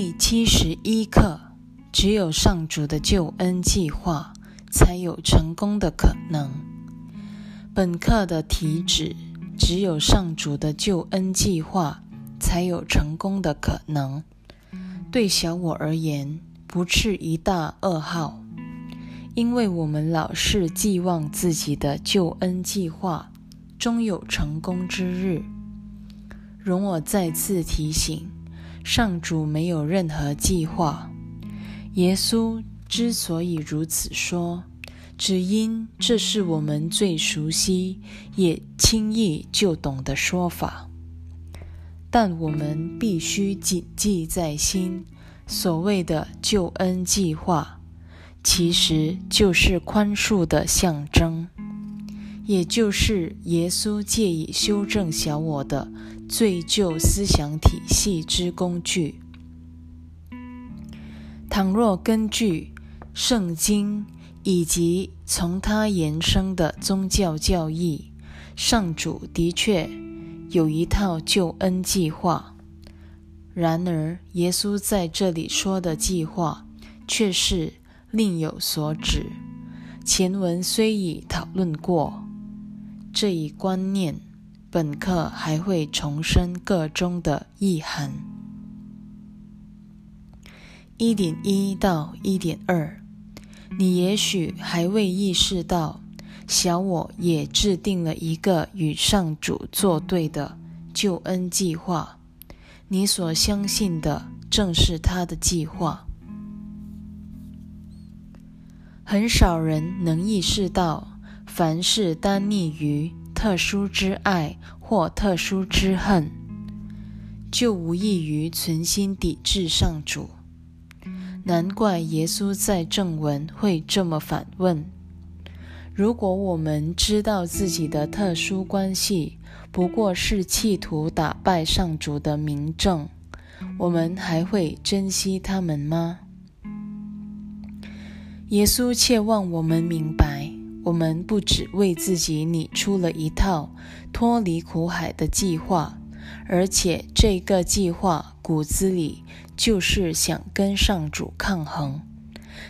第七十一课：只有上主的救恩计划，才有成功的可能。本课的题旨：只有上主的救恩计划，才有成功的可能。对小我而言，不是一大噩耗，因为我们老是寄望自己的救恩计划终有成功之日。容我再次提醒。上主没有任何计划。耶稣之所以如此说，只因这是我们最熟悉也轻易就懂的说法。但我们必须谨记在心：所谓的救恩计划，其实就是宽恕的象征，也就是耶稣借以修正小我的。最旧思想体系之工具。倘若根据圣经以及从它延伸的宗教教义，上主的确有一套救恩计划。然而，耶稣在这里说的计划却是另有所指。前文虽已讨论过这一观念。本课还会重申个中的意涵。一点一到一点二，你也许还未意识到，小我也制定了一个与上主作对的救恩计划。你所相信的正是他的计划。很少人能意识到，凡是单逆于。特殊之爱或特殊之恨，就无异于存心抵制上主。难怪耶稣在正文会这么反问：如果我们知道自己的特殊关系不过是企图打败上主的明证，我们还会珍惜他们吗？耶稣切望我们明白。我们不只为自己拟出了一套脱离苦海的计划，而且这个计划骨子里就是想跟上主抗衡。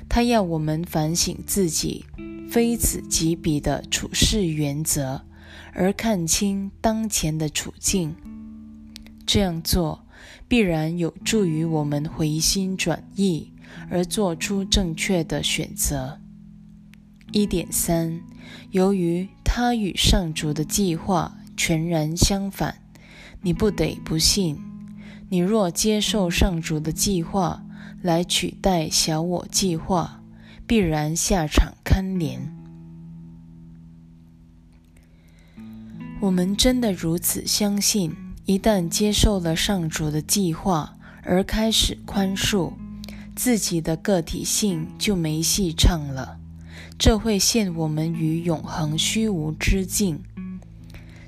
他要我们反省自己非此即彼的处事原则，而看清当前的处境。这样做必然有助于我们回心转意，而做出正确的选择。一点三，由于他与上主的计划全然相反，你不得不信。你若接受上主的计划来取代小我计划，必然下场堪怜。我们真的如此相信？一旦接受了上主的计划而开始宽恕自己的个体性，就没戏唱了。这会陷我们于永恒虚无之境。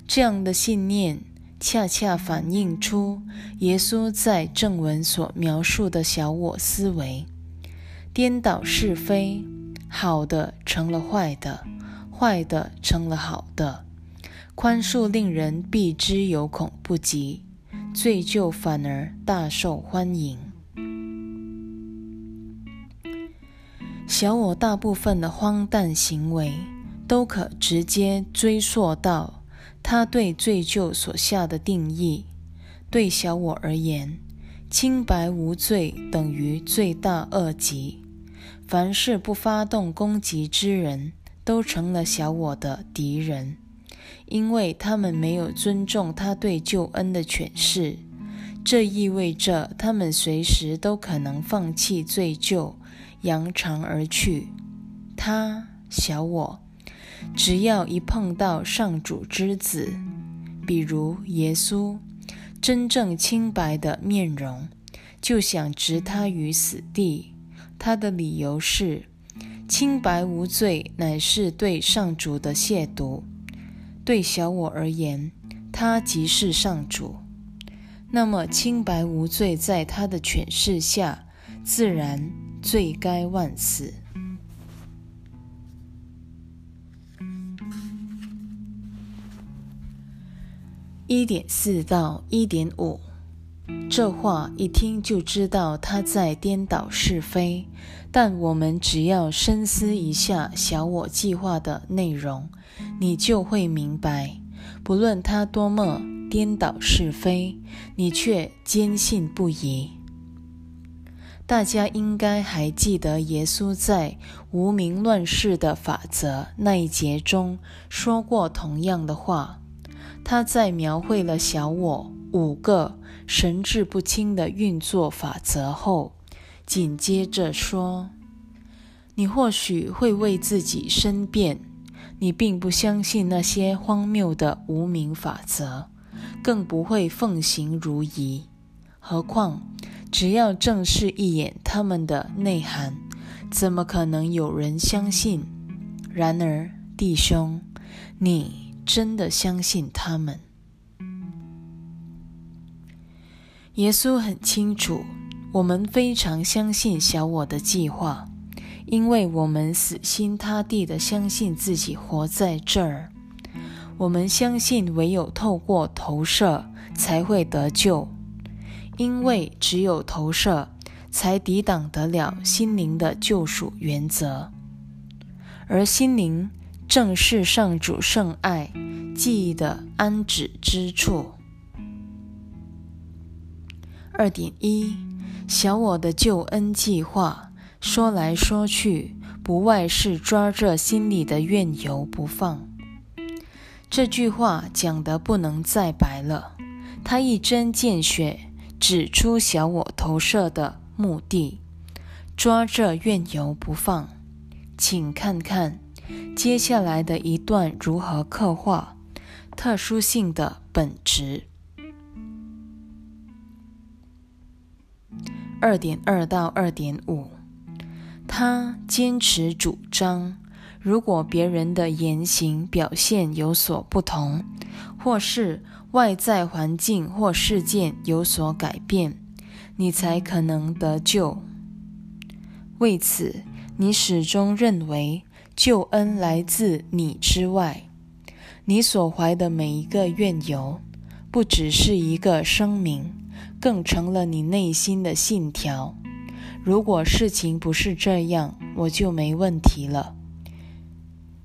这样的信念恰恰反映出耶稣在正文所描述的小我思维：颠倒是非，好的成了坏的，坏的成了好的。宽恕令人避之有恐不及，罪疚反而大受欢迎。小我大部分的荒诞行为，都可直接追溯到他对罪疚所下的定义。对小我而言，清白无罪等于罪大恶极。凡是不发动攻击之人，都成了小我的敌人，因为他们没有尊重他对救恩的诠释。这意味着他们随时都可能放弃罪疚。扬长而去，他小我，只要一碰到上主之子，比如耶稣真正清白的面容，就想置他于死地。他的理由是：清白无罪乃是对上主的亵渎。对小我而言，他即是上主。那么，清白无罪在他的诠释下，自然。罪该万死。一点四到一点五，这话一听就知道他在颠倒是非。但我们只要深思一下小我计划的内容，你就会明白，不论他多么颠倒是非，你却坚信不疑。大家应该还记得耶稣在《无名乱世的法则》那一节中说过同样的话。他在描绘了小我五个神志不清的运作法则后，紧接着说：“你或许会为自己申辩，你并不相信那些荒谬的无名法则，更不会奉行如仪。何况……”只要正视一眼他们的内涵，怎么可能有人相信？然而，弟兄，你真的相信他们？耶稣很清楚，我们非常相信小我的计划，因为我们死心塌地的相信自己活在这儿。我们相信，唯有透过投射才会得救。因为只有投射，才抵挡得了心灵的救赎原则，而心灵正是上主圣爱记忆的安止之处。二点一，小我的救恩计划，说来说去，不外是抓着心里的怨尤不放。这句话讲得不能再白了，他一针见血。指出小我投射的目的，抓着怨尤不放。请看看接下来的一段如何刻画特殊性的本质。二点二到二点五，他坚持主张，如果别人的言行表现有所不同，或是。外在环境或事件有所改变，你才可能得救。为此，你始终认为救恩来自你之外。你所怀的每一个愿由，不只是一个声明，更成了你内心的信条。如果事情不是这样，我就没问题了。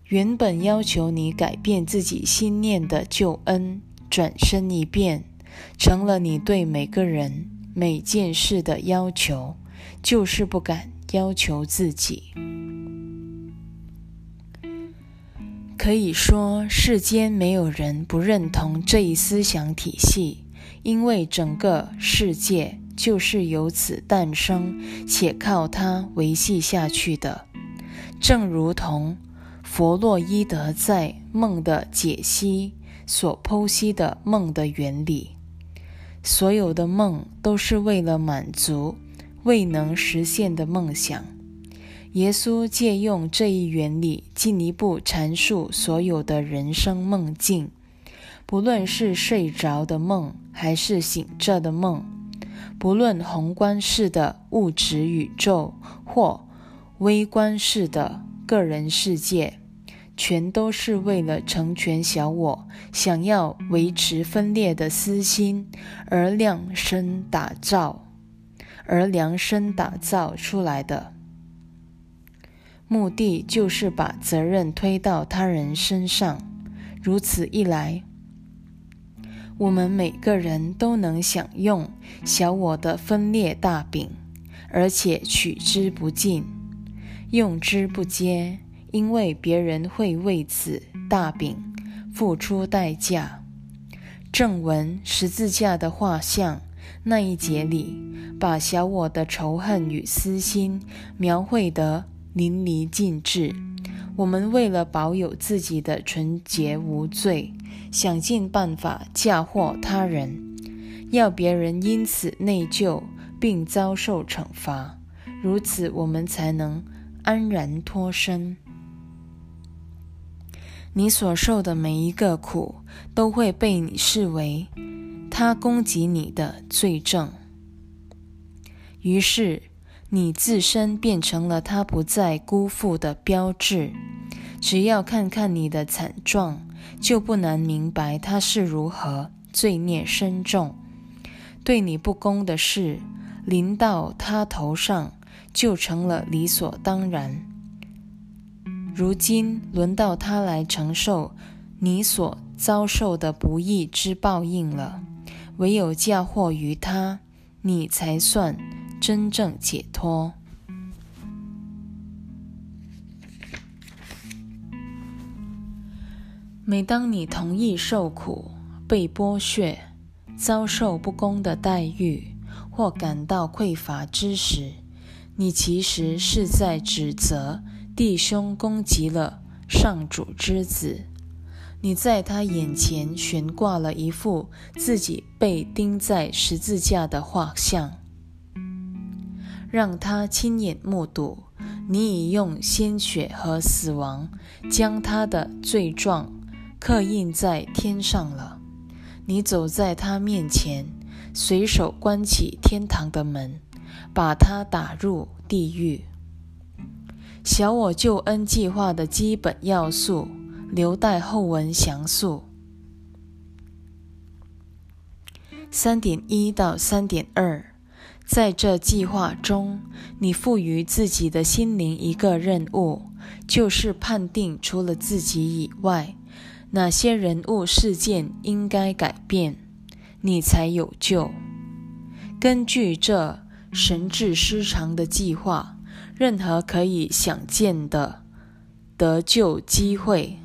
原本要求你改变自己心念的救恩。转身一变，成了你对每个人、每件事的要求，就是不敢要求自己。可以说，世间没有人不认同这一思想体系，因为整个世界就是由此诞生，且靠它维系下去的。正如同弗洛伊德在《梦的解析》。所剖析的梦的原理，所有的梦都是为了满足未能实现的梦想。耶稣借用这一原理，进一步阐述所有的人生梦境，不论是睡着的梦还是醒着的梦，不论宏观式的物质宇宙或微观式的个人世界。全都是为了成全小我想要维持分裂的私心而量身打造，而量身打造出来的目的就是把责任推到他人身上。如此一来，我们每个人都能享用小我的分裂大饼，而且取之不尽，用之不竭。因为别人会为此大饼付出代价。正文十字架的画像那一节里，把小我的仇恨与私心描绘得淋漓尽致。我们为了保有自己的纯洁无罪，想尽办法嫁祸他人，要别人因此内疚并遭受惩罚，如此我们才能安然脱身。你所受的每一个苦，都会被你视为他攻击你的罪证。于是，你自身变成了他不再辜负的标志。只要看看你的惨状，就不难明白他是如何罪孽深重。对你不公的事临到他头上，就成了理所当然。如今轮到他来承受你所遭受的不义之报应了。唯有嫁祸于他，你才算真正解脱。每当你同意受苦、被剥削、遭受不公的待遇，或感到匮乏之时，你其实是在指责弟兄攻击了上主之子。你在他眼前悬挂了一幅自己被钉在十字架的画像，让他亲眼目睹你已用鲜血和死亡将他的罪状刻印在天上了。你走在他面前，随手关起天堂的门，把他打入地狱。小我救恩计划的基本要素。留待后文详述。三点一到三点二，在这计划中，你赋予自己的心灵一个任务，就是判定除了自己以外，哪些人物事件应该改变，你才有救。根据这神智失常的计划，任何可以想见的得救机会。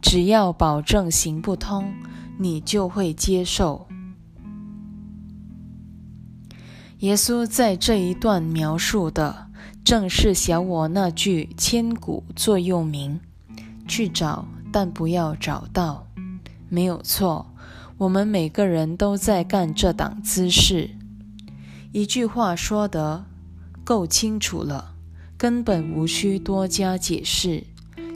只要保证行不通，你就会接受。耶稣在这一段描述的正是小我那句千古座右铭：“去找，但不要找到。”没有错，我们每个人都在干这档姿势。一句话说得够清楚了，根本无需多加解释。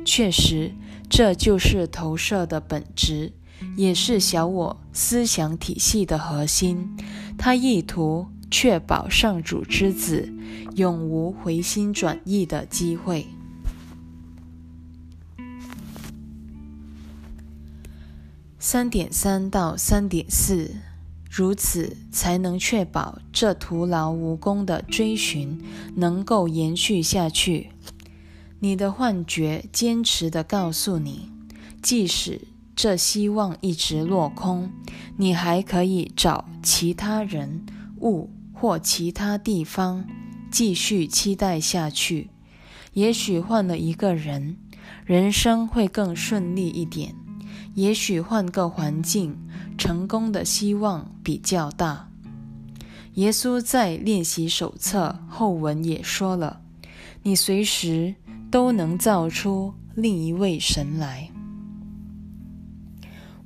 确实。这就是投射的本质，也是小我思想体系的核心。他意图确保上主之子永无回心转意的机会。三点三到三点四，如此才能确保这徒劳无功的追寻能够延续下去。你的幻觉坚持地告诉你，即使这希望一直落空，你还可以找其他人物或其他地方继续期待下去。也许换了一个人，人生会更顺利一点；也许换个环境，成功的希望比较大。耶稣在练习手册后文也说了：“你随时。”都能造出另一位神来。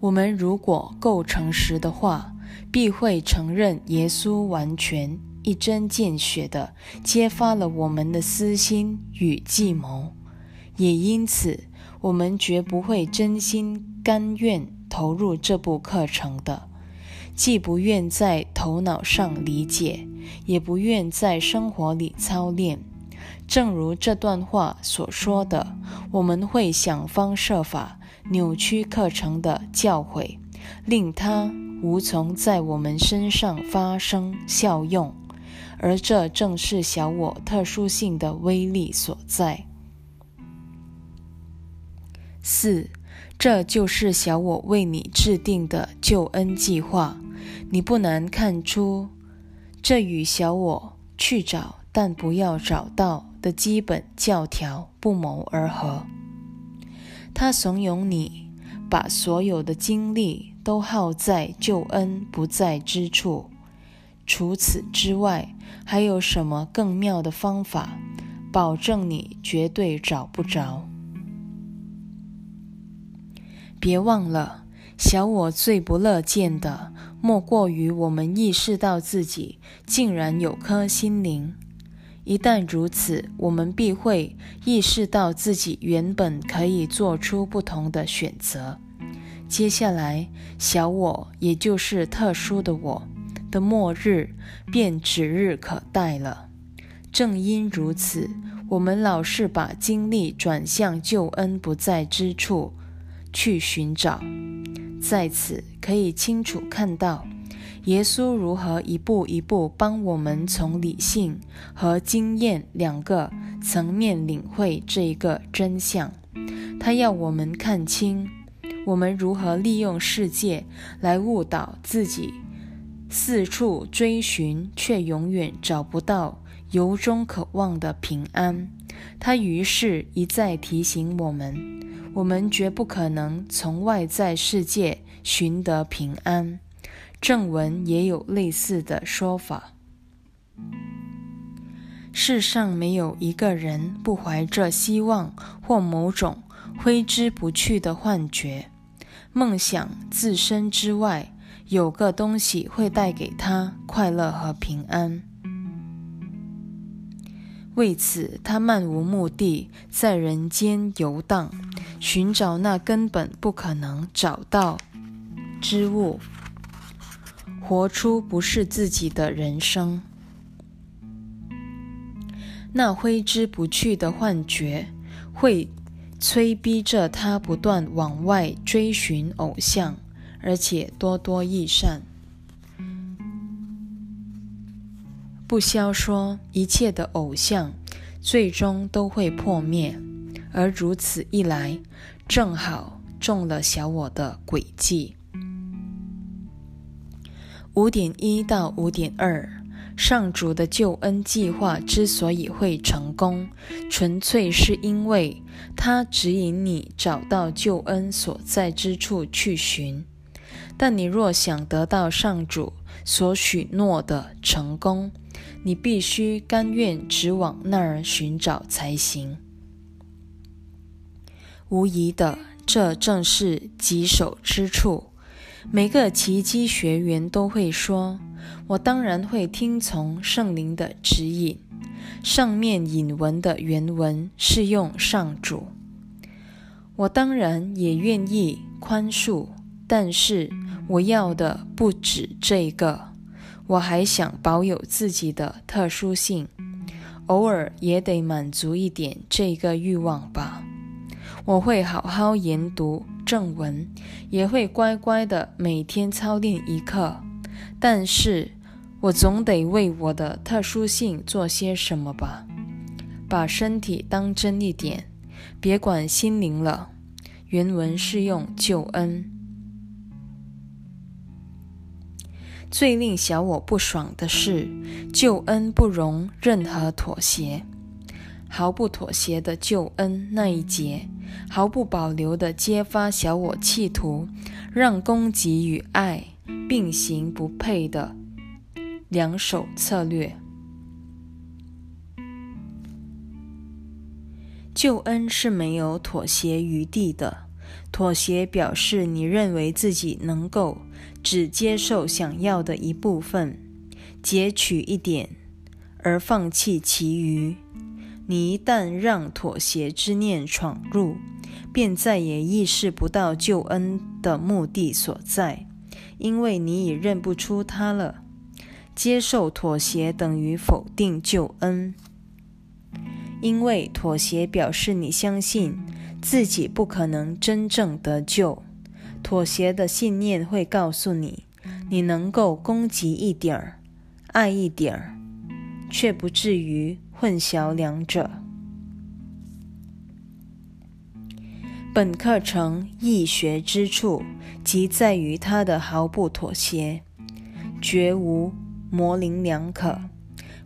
我们如果够诚实的话，必会承认耶稣完全一针见血地揭发了我们的私心与计谋，也因此，我们绝不会真心甘愿投入这部课程的，既不愿在头脑上理解，也不愿在生活里操练。正如这段话所说的，我们会想方设法扭曲课程的教诲，令它无从在我们身上发生效用，而这正是小我特殊性的威力所在。四，这就是小我为你制定的救恩计划。你不难看出，这与小我去找但不要找到。的基本教条不谋而合。他怂恿你把所有的精力都耗在救恩不在之处。除此之外，还有什么更妙的方法，保证你绝对找不着？别忘了，小我最不乐见的，莫过于我们意识到自己竟然有颗心灵。一旦如此，我们必会意识到自己原本可以做出不同的选择。接下来，小我，也就是特殊的我的末日，便指日可待了。正因如此，我们老是把精力转向救恩不在之处去寻找。在此，可以清楚看到，耶稣如何一步一步帮我们从理性和经验两个层面领会这一个真相。他要我们看清，我们如何利用世界来误导自己，四处追寻却永远找不到由衷渴望的平安。他于是一再提醒我们：我们绝不可能从外在世界寻得平安。正文也有类似的说法。世上没有一个人不怀着希望或某种挥之不去的幻觉，梦想自身之外有个东西会带给他快乐和平安。为此，他漫无目的在人间游荡，寻找那根本不可能找到之物。活出不是自己的人生，那挥之不去的幻觉会催逼着他不断往外追寻偶像，而且多多益善。不消说，一切的偶像最终都会破灭，而如此一来，正好中了小我的诡计。五点一到五点二，上主的救恩计划之所以会成功，纯粹是因为他指引你找到救恩所在之处去寻。但你若想得到上主所许诺的成功，你必须甘愿只往那儿寻找才行。无疑的，这正是棘手之处。每个奇迹学员都会说：“我当然会听从圣灵的指引。”上面引文的原文是用上主。我当然也愿意宽恕，但是我要的不止这个，我还想保有自己的特殊性，偶尔也得满足一点这个欲望吧。我会好好研读。正文也会乖乖的每天操练一课，但是我总得为我的特殊性做些什么吧。把身体当真一点，别管心灵了。原文是用救恩。最令小我不爽的是，救恩不容任何妥协，毫不妥协的救恩那一节。毫不保留地揭发小我企图让攻击与爱并行不悖的两手策略。救恩是没有妥协余地的，妥协表示你认为自己能够只接受想要的一部分，截取一点，而放弃其余。你一旦让妥协之念闯入，便再也意识不到救恩的目的所在，因为你已认不出它了。接受妥协等于否定救恩，因为妥协表示你相信自己不可能真正得救。妥协的信念会告诉你，你能够攻击一点儿，爱一点儿，却不至于。混淆两者。本课程易学之处，即在于它的毫不妥协，绝无模棱两可，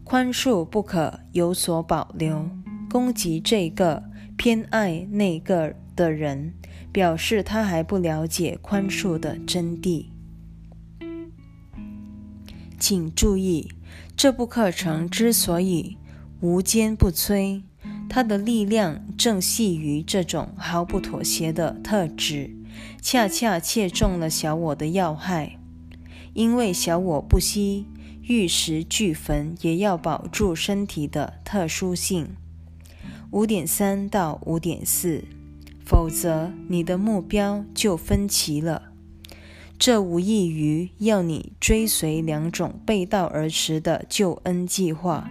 宽恕不可有所保留。攻击这个偏爱那个的人，表示他还不了解宽恕的真谛。请注意，这部课程之所以。无坚不摧，它的力量正系于这种毫不妥协的特质，恰恰切中了小我的要害。因为小我不惜玉石俱焚，也要保住身体的特殊性。五点三到五点四，否则你的目标就分歧了。这无异于要你追随两种背道而驰的救恩计划。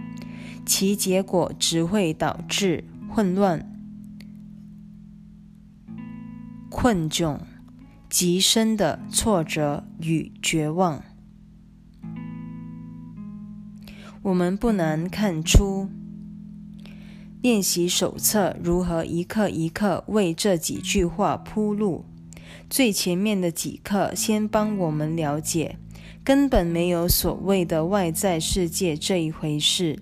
其结果只会导致混乱、困窘、极深的挫折与绝望。我们不难看出，练习手册如何一刻一刻为这几句话铺路。最前面的几课先帮我们了解，根本没有所谓的外在世界这一回事，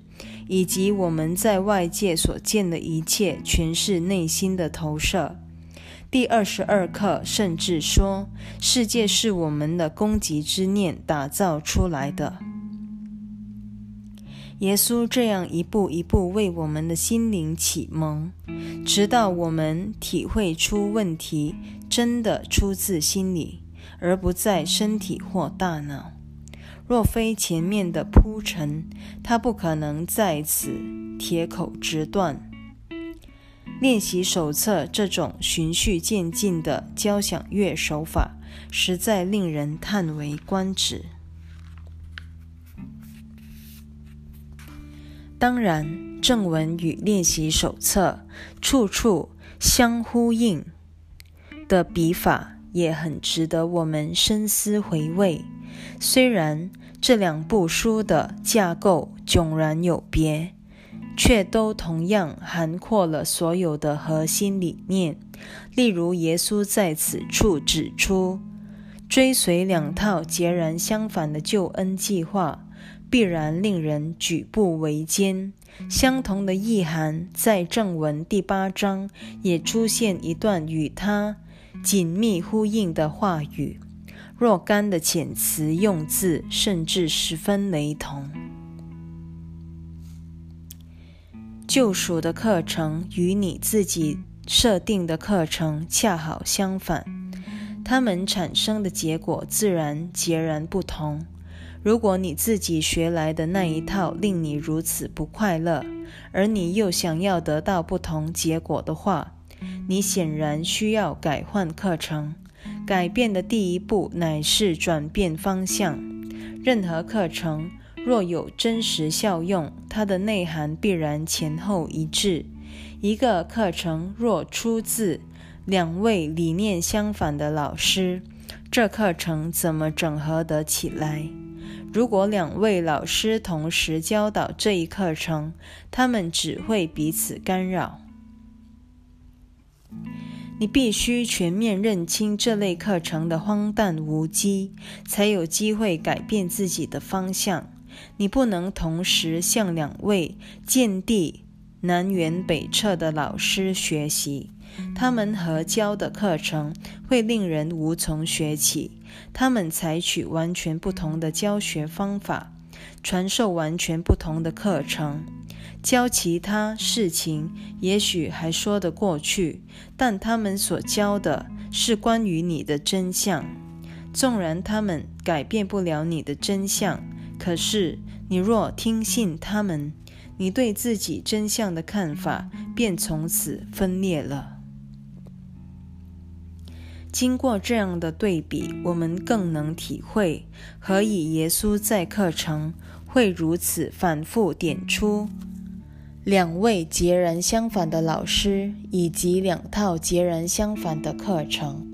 以及我们在外界所见的一切全是内心的投射。第二十二课甚至说，世界是我们的攻击之念打造出来的。耶稣这样一步一步为我们的心灵启蒙，直到我们体会出问题真的出自心里，而不在身体或大脑。若非前面的铺陈，他不可能在此铁口直断。练习手册这种循序渐进的交响乐手法，实在令人叹为观止。当然，正文与练习手册处处相呼应的笔法也很值得我们深思回味。虽然这两部书的架构迥然有别，却都同样涵括了所有的核心理念。例如，耶稣在此处指出，追随两套截然相反的救恩计划。必然令人举步维艰。相同的意涵，在正文第八章也出现一段与它紧密呼应的话语，若干的遣词用字甚至十分雷同。救赎的课程与你自己设定的课程恰好相反，它们产生的结果自然截然不同。如果你自己学来的那一套令你如此不快乐，而你又想要得到不同结果的话，你显然需要改换课程。改变的第一步乃是转变方向。任何课程若有真实效用，它的内涵必然前后一致。一个课程若出自两位理念相反的老师，这课程怎么整合得起来？如果两位老师同时教导这一课程，他们只会彼此干扰。你必须全面认清这类课程的荒诞无稽，才有机会改变自己的方向。你不能同时向两位见地南辕北辙的老师学习。他们合教的课程会令人无从学起。他们采取完全不同的教学方法，传授完全不同的课程，教其他事情也许还说得过去，但他们所教的是关于你的真相。纵然他们改变不了你的真相，可是你若听信他们，你对自己真相的看法便从此分裂了。经过这样的对比，我们更能体会何以耶稣在课程会如此反复点出两位截然相反的老师以及两套截然相反的课程。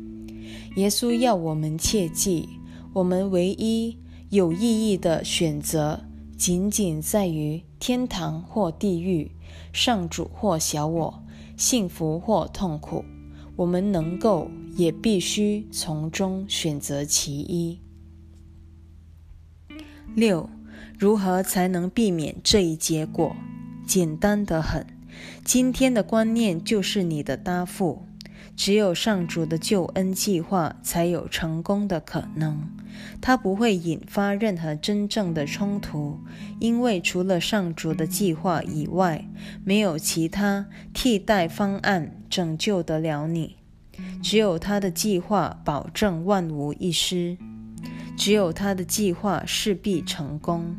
耶稣要我们切记，我们唯一有意义的选择，仅仅在于天堂或地狱，上主或小我，幸福或痛苦。我们能够。也必须从中选择其一。六，如何才能避免这一结果？简单的很，今天的观念就是你的答复。只有上主的救恩计划才有成功的可能，它不会引发任何真正的冲突，因为除了上主的计划以外，没有其他替代方案拯救得了你。只有他的计划保证万无一失，只有他的计划势必成功。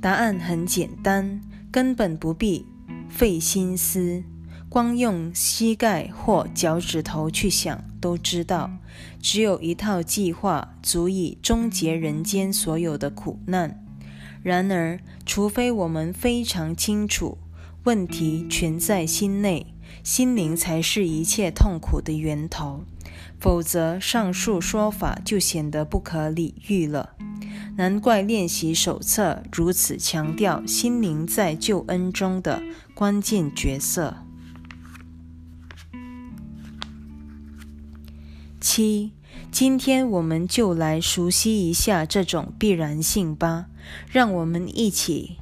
答案很简单，根本不必费心思，光用膝盖或脚趾头去想都知道。只有一套计划足以终结人间所有的苦难。然而，除非我们非常清楚问题全在心内。心灵才是一切痛苦的源头，否则上述说法就显得不可理喻了。难怪练习手册如此强调心灵在救恩中的关键角色。七，今天我们就来熟悉一下这种必然性吧，让我们一起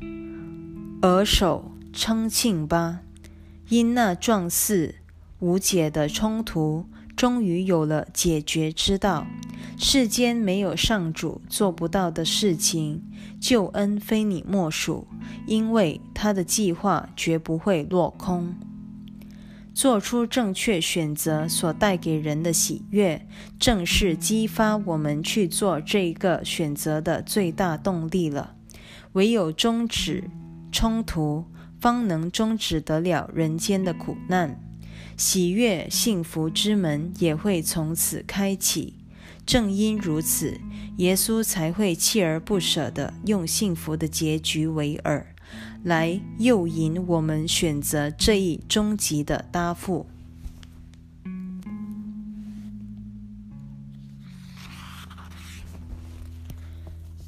额手称庆吧。因那状似无解的冲突，终于有了解决之道。世间没有上主做不到的事情，救恩非你莫属，因为他的计划绝不会落空。做出正确选择所带给人的喜悦，正是激发我们去做这个选择的最大动力了。唯有终止冲突，方能终止得了人间的苦难，喜悦幸福之门也会从此开启。正因如此，耶稣才会锲而不舍地用幸福的结局为饵。来诱引我们选择这一终极的答复。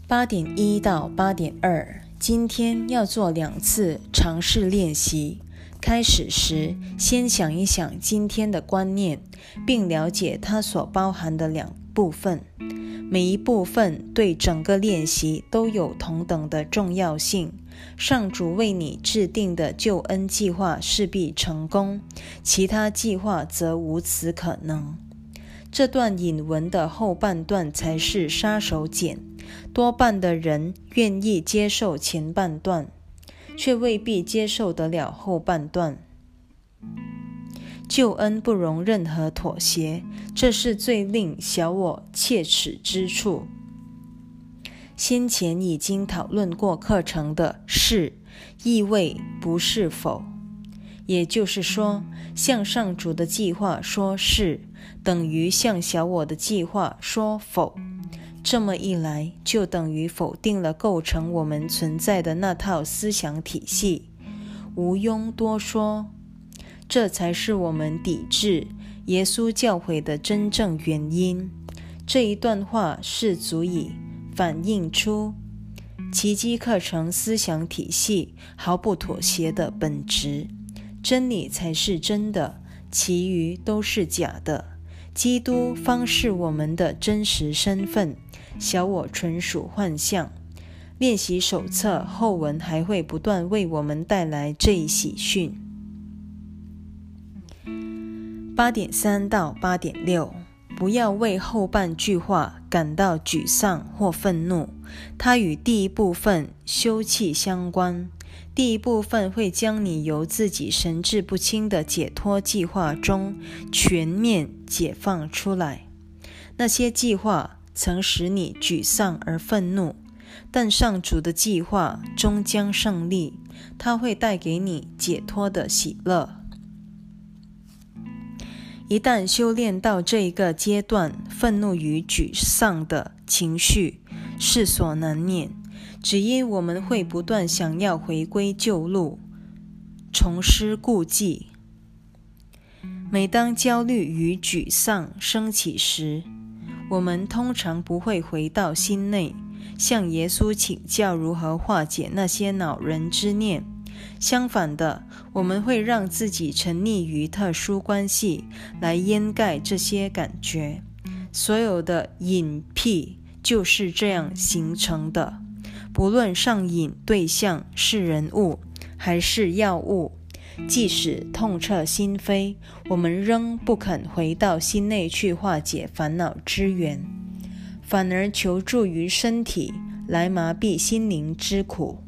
八点一到八点二，今天要做两次尝试练习。开始时，先想一想今天的观念，并了解它所包含的两部分。每一部分对整个练习都有同等的重要性。上主为你制定的救恩计划势必成功，其他计划则无此可能。这段引文的后半段才是杀手锏，多半的人愿意接受前半段，却未必接受得了后半段。救恩不容任何妥协，这是最令小我切齿之处。先前已经讨论过课程的是意味不是否，也就是说，向上主的计划说是等于向小我的计划说否。这么一来，就等于否定了构成我们存在的那套思想体系，毋庸多说。这才是我们抵制耶稣教诲的真正原因。这一段话是足以。反映出奇迹课程思想体系毫不妥协的本质，真理才是真的，其余都是假的。基督方是我们的真实身份，小我纯属幻象。练习手册后文还会不断为我们带来这一喜讯。八点三到八点六。不要为后半句话感到沮丧或愤怒，它与第一部分休憩相关。第一部分会将你由自己神志不清的解脱计划中全面解放出来。那些计划曾使你沮丧而愤怒，但上主的计划终将胜利，它会带给你解脱的喜乐。一旦修炼到这一个阶段，愤怒与沮丧的情绪势所难免，只因我们会不断想要回归旧路，重施故技。每当焦虑与沮丧升起时，我们通常不会回到心内，向耶稣请教如何化解那些恼人之念。相反的，我们会让自己沉溺于特殊关系，来掩盖这些感觉。所有的隐僻就是这样形成的。不论上瘾对象是人物还是药物，即使痛彻心扉，我们仍不肯回到心内去化解烦恼之源，反而求助于身体来麻痹心灵之苦。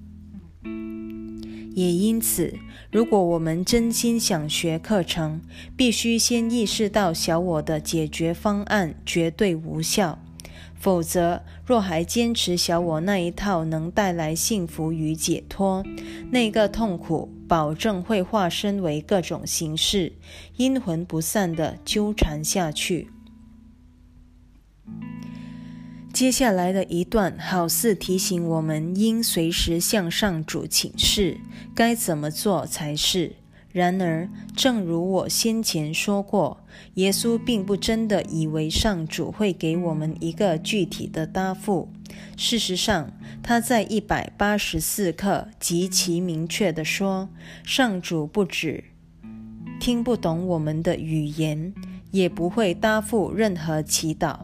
也因此，如果我们真心想学课程，必须先意识到小我的解决方案绝对无效。否则，若还坚持小我那一套能带来幸福与解脱，那个痛苦保证会化身为各种形式，阴魂不散地纠缠下去。接下来的一段好似提醒我们应随时向上主请示，该怎么做才是。然而，正如我先前说过，耶稣并不真的以为上主会给我们一个具体的答复。事实上，他在一百八十四课极其明确地说：“上主不止听不懂我们的语言，也不会答复任何祈祷。”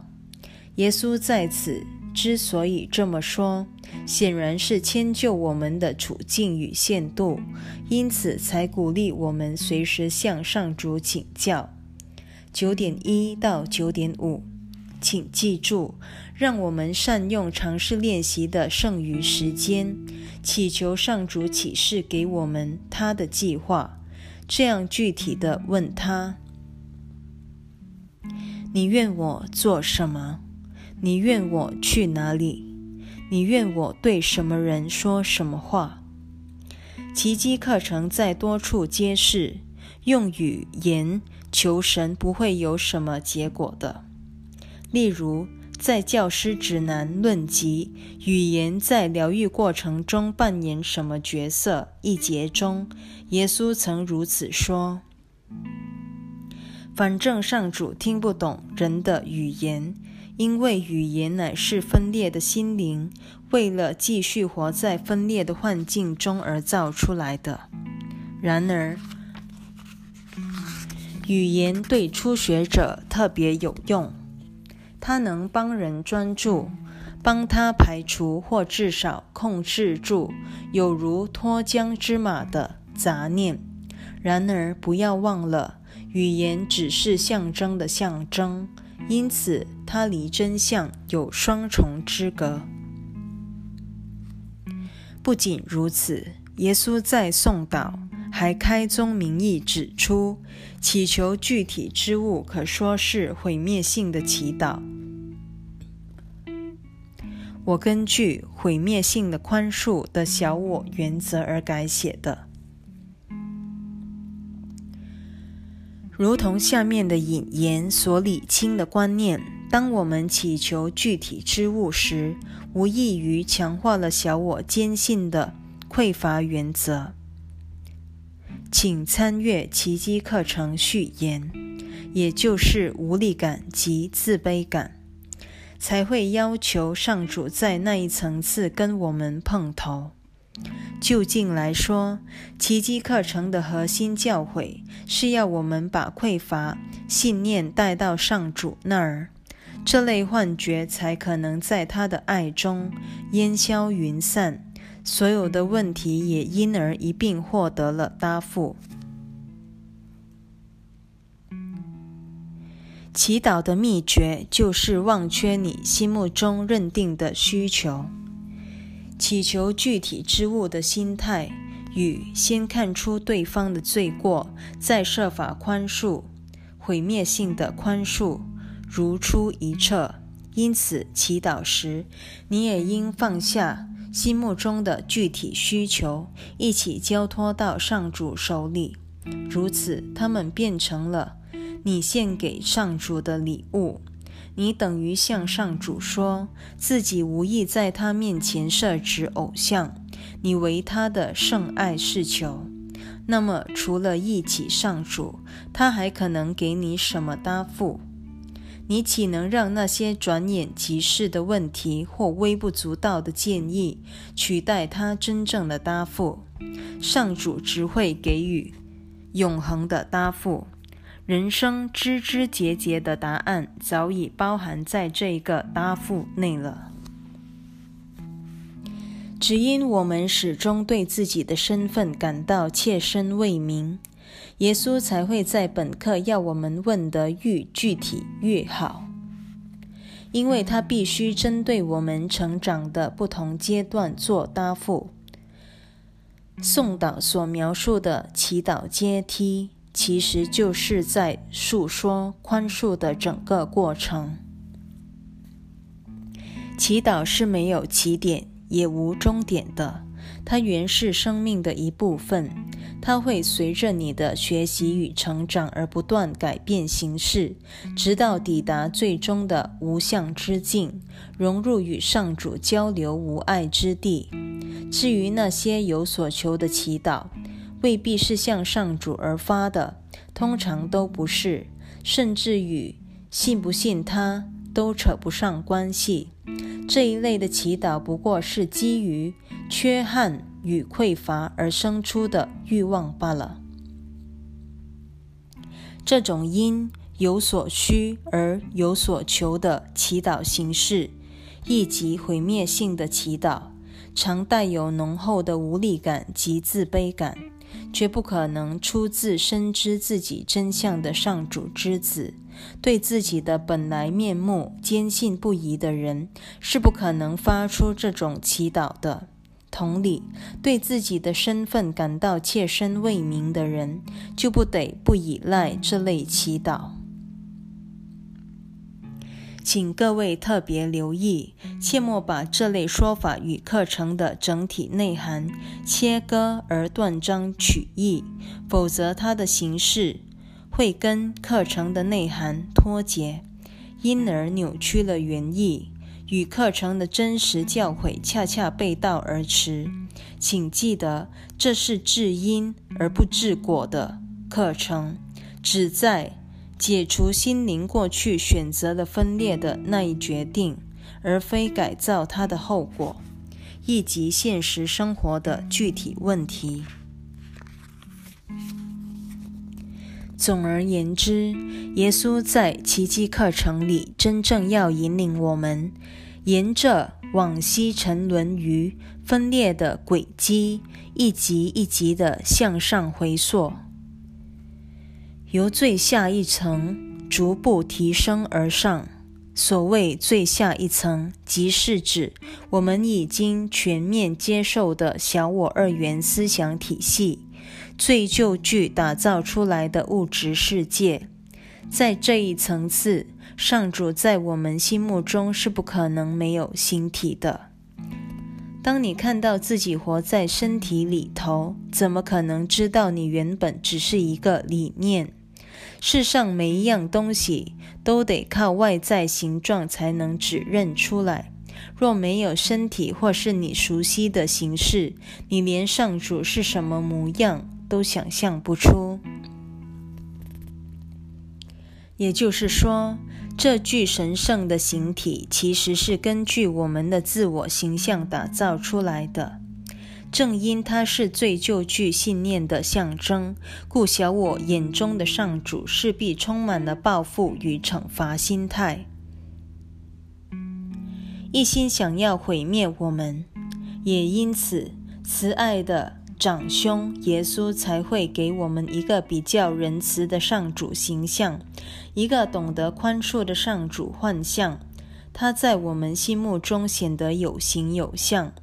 耶稣在此之所以这么说，显然是迁就我们的处境与限度，因此才鼓励我们随时向上主请教。九点一到九点五。请记住，让我们善用尝试练习的剩余时间，祈求上主启示给我们他的计划。这样具体的问他：你愿我做什么？你愿我去哪里？你愿我对什么人说什么话？奇迹课程在多处揭示，用语言求神不会有什么结果的。例如，在教师指南论及语言在疗愈过程中扮演什么角色一节中，耶稣曾如此说：“反正上主听不懂人的语言，因为语言乃是分裂的心灵为了继续活在分裂的幻境中而造出来的。然而，语言对初学者特别有用。”它能帮人专注，帮他排除或至少控制住有如脱缰之马的杂念。然而，不要忘了，语言只是象征的象征，因此它离真相有双重之隔。不仅如此，耶稣在颂祷还开宗明义指出，祈求具体之物可说是毁灭性的祈祷。我根据毁灭性的宽恕的小我原则而改写的，如同下面的引言所理清的观念：当我们祈求具体之物时，无异于强化了小我坚信的匮乏原则。请参阅奇迹课程序言，也就是无力感及自卑感。才会要求上主在那一层次跟我们碰头。就近来说，奇迹课程的核心教诲是要我们把匮乏信念带到上主那儿，这类幻觉才可能在他的爱中烟消云散，所有的问题也因而一并获得了答复。祈祷的秘诀就是忘却你心目中认定的需求，祈求具体之物的心态与先看出对方的罪过，再设法宽恕，毁灭性的宽恕如出一辙。因此，祈祷时你也应放下心目中的具体需求，一起交托到上主手里，如此他们变成了。你献给上主的礼物，你等于向上主说自己无意在他面前设置偶像，你为他的圣爱是求。那么，除了忆起上主，他还可能给你什么答复？你岂能让那些转眼即逝的问题或微不足道的建议取代他真正的答复？上主只会给予永恒的答复。人生枝枝节节的答案早已包含在这个答复内了。只因我们始终对自己的身份感到切身未明，耶稣才会在本课要我们问得愈具体越好，因为他必须针对我们成长的不同阶段做答复。宋导所描述的祈祷阶梯。其实就是在诉说宽恕的整个过程。祈祷是没有起点也无终点的，它原是生命的一部分，它会随着你的学习与成长而不断改变形式，直到抵达最终的无相之境，融入与上主交流无碍之地。至于那些有所求的祈祷，未必是向上主而发的，通常都不是，甚至与信不信他都扯不上关系。这一类的祈祷不过是基于缺憾与匮乏而生出的欲望罢了。这种因有所需而有所求的祈祷形式，亦即毁灭性的祈祷，常带有浓厚的无力感及自卑感。绝不可能出自深知自己真相的上主之子。对自己的本来面目坚信不疑的人，是不可能发出这种祈祷的。同理，对自己的身份感到切身未明的人，就不得不依赖这类祈祷。请各位特别留意，切莫把这类说法与课程的整体内涵切割而断章取义，否则它的形式会跟课程的内涵脱节，因而扭曲了原意，与课程的真实教诲恰恰背道而驰。请记得，这是治因而不治果的课程，旨在。解除心灵过去选择的分裂的那一决定，而非改造它的后果，以及现实生活的具体问题。总而言之，耶稣在奇迹课程里真正要引领我们，沿着往昔沉沦于分裂的轨迹，一级一级的向上回溯。由最下一层逐步提升而上。所谓最下一层，即是指我们已经全面接受的小我二元思想体系、最旧具打造出来的物质世界。在这一层次，上主在我们心目中是不可能没有形体的。当你看到自己活在身体里头，怎么可能知道你原本只是一个理念？世上每一样东西都得靠外在形状才能指认出来。若没有身体或是你熟悉的形式，你连上主是什么模样都想象不出。也就是说，这具神圣的形体其实是根据我们的自我形象打造出来的。正因它是最旧具信念的象征，故小我眼中的上主势必充满了报复与惩罚心态，一心想要毁灭我们。也因此，慈爱的长兄耶稣才会给我们一个比较仁慈的上主形象，一个懂得宽恕的上主幻象。他在我们心目中显得有形有相。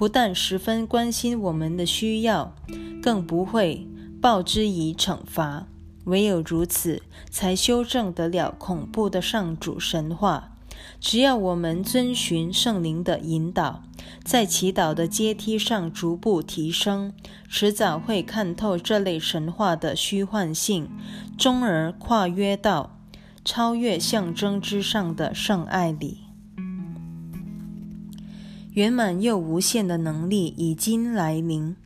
不但十分关心我们的需要，更不会报之以惩罚。唯有如此，才修正得了恐怖的上主神话。只要我们遵循圣灵的引导，在祈祷的阶梯上逐步提升，迟早会看透这类神话的虚幻性，终而跨越到超越象征之上的圣爱里。圆满又无限的能力已经来临，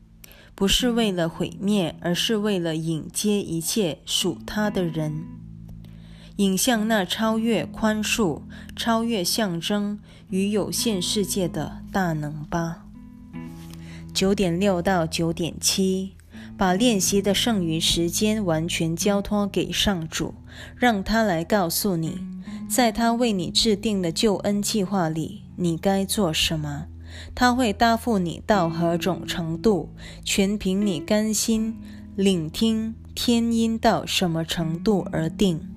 不是为了毁灭，而是为了迎接一切属他的人，引向那超越宽恕、超越象征与有限世界的大能吧。九点六到九点七，把练习的剩余时间完全交托给上主，让他来告诉你，在他为你制定的救恩计划里。你该做什么？他会答复你到何种程度，全凭你甘心聆听天音到什么程度而定。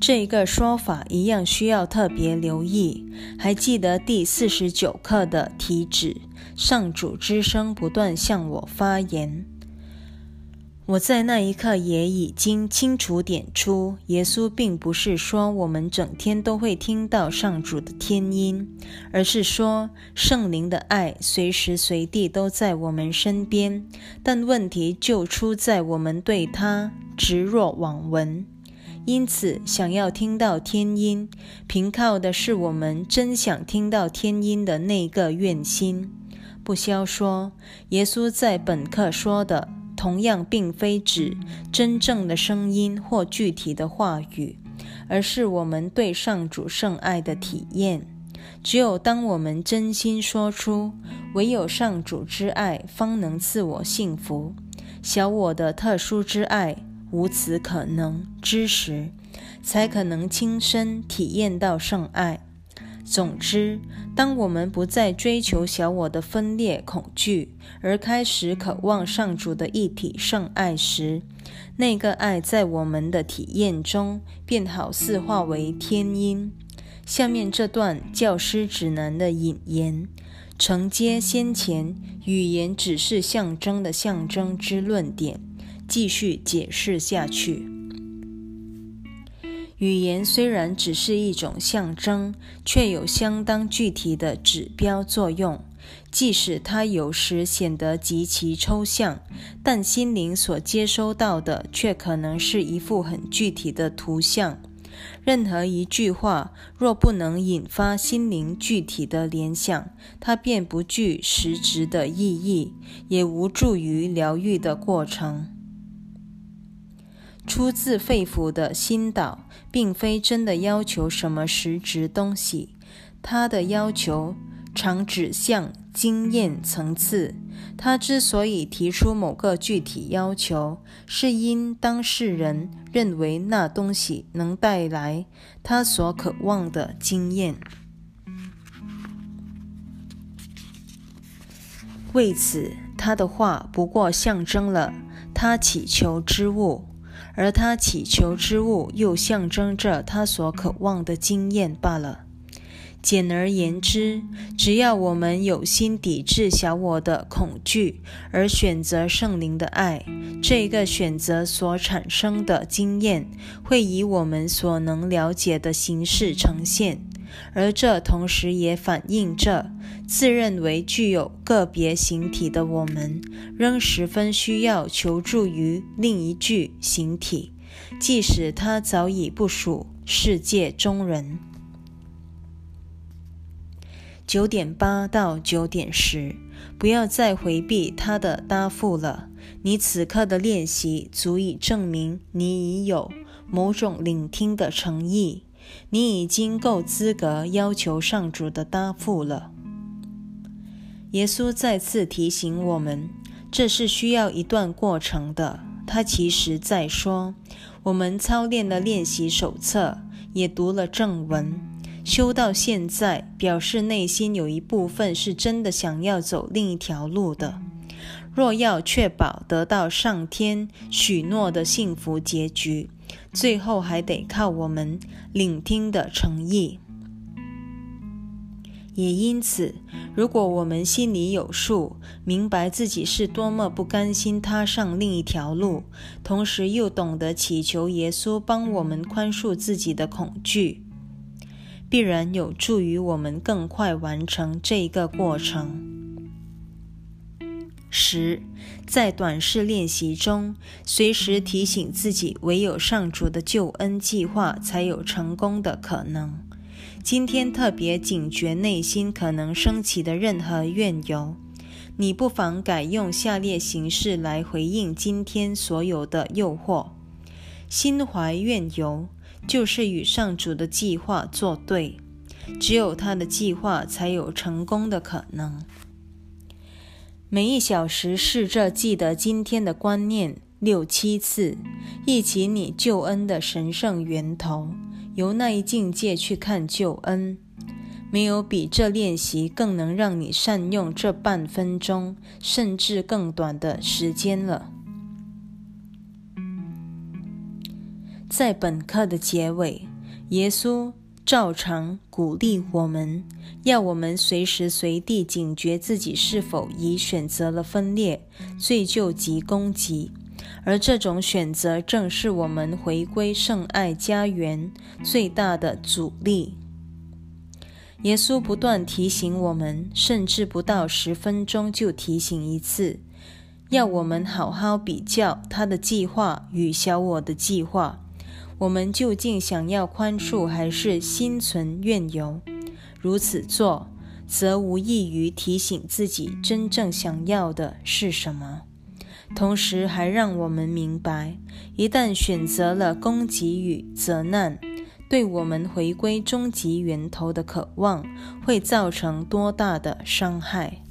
这个说法一样需要特别留意。还记得第四十九课的题旨：上主之声不断向我发言。我在那一刻也已经清楚点出，耶稣并不是说我们整天都会听到上主的天音，而是说圣灵的爱随时随地都在我们身边。但问题就出在我们对他置若罔闻。因此，想要听到天音，凭靠的是我们真想听到天音的那个愿心。不消说，耶稣在本课说的。同样，并非指真正的声音或具体的话语，而是我们对上主圣爱的体验。只有当我们真心说出“唯有上主之爱方能赐我幸福，小我的特殊之爱无此可能”之时，才可能亲身体验到圣爱。总之，当我们不再追求小我的分裂恐惧，而开始渴望上主的一体圣爱时，那个爱在我们的体验中便好似化为天音。下面这段教师指南的引言，承接先前语言只是象征的象征之论点，继续解释下去。语言虽然只是一种象征，却有相当具体的指标作用。即使它有时显得极其抽象，但心灵所接收到的却可能是一幅很具体的图像。任何一句话若不能引发心灵具体的联想，它便不具实质的意义，也无助于疗愈的过程。出自肺腑的心导，并非真的要求什么实质东西，他的要求常指向经验层次。他之所以提出某个具体要求，是因当事人认为那东西能带来他所渴望的经验。为此，他的话不过象征了他祈求之物。而他祈求之物，又象征着他所渴望的经验罢了。简而言之，只要我们有心抵制小我的恐惧，而选择圣灵的爱，这个选择所产生的经验，会以我们所能了解的形式呈现。而这同时也反映着，自认为具有个别形体的我们，仍十分需要求助于另一具形体，即使他早已不属世界中人。九点八到九点十，不要再回避他的答复了。你此刻的练习足以证明你已有某种聆听的诚意。你已经够资格要求上主的答复了。耶稣再次提醒我们，这是需要一段过程的。他其实在说，我们操练了练习手册，也读了正文，修到现在，表示内心有一部分是真的想要走另一条路的。若要确保得到上天许诺的幸福结局，最后还得靠我们聆听的诚意。也因此，如果我们心里有数，明白自己是多么不甘心踏上另一条路，同时又懂得祈求耶稣帮我们宽恕自己的恐惧，必然有助于我们更快完成这个过程。十，在短视练习中，随时提醒自己，唯有上主的救恩计划才有成功的可能。今天特别警觉内心可能升起的任何怨尤，你不妨改用下列形式来回应今天所有的诱惑：心怀怨尤，就是与上主的计划作对，只有他的计划才有成功的可能。每一小时试着记得今天的观念六七次，忆起你救恩的神圣源头，由那一境界去看救恩。没有比这练习更能让你善用这半分钟，甚至更短的时间了。在本课的结尾，耶稣。照常鼓励我们，要我们随时随地警觉自己是否已选择了分裂、罪疚及攻击，而这种选择正是我们回归圣爱家园最大的阻力。耶稣不断提醒我们，甚至不到十分钟就提醒一次，要我们好好比较他的计划与小我的计划。我们究竟想要宽恕，还是心存怨尤？如此做，则无异于提醒自己真正想要的是什么，同时还让我们明白，一旦选择了攻击与责难，对我们回归终极源头的渴望会造成多大的伤害？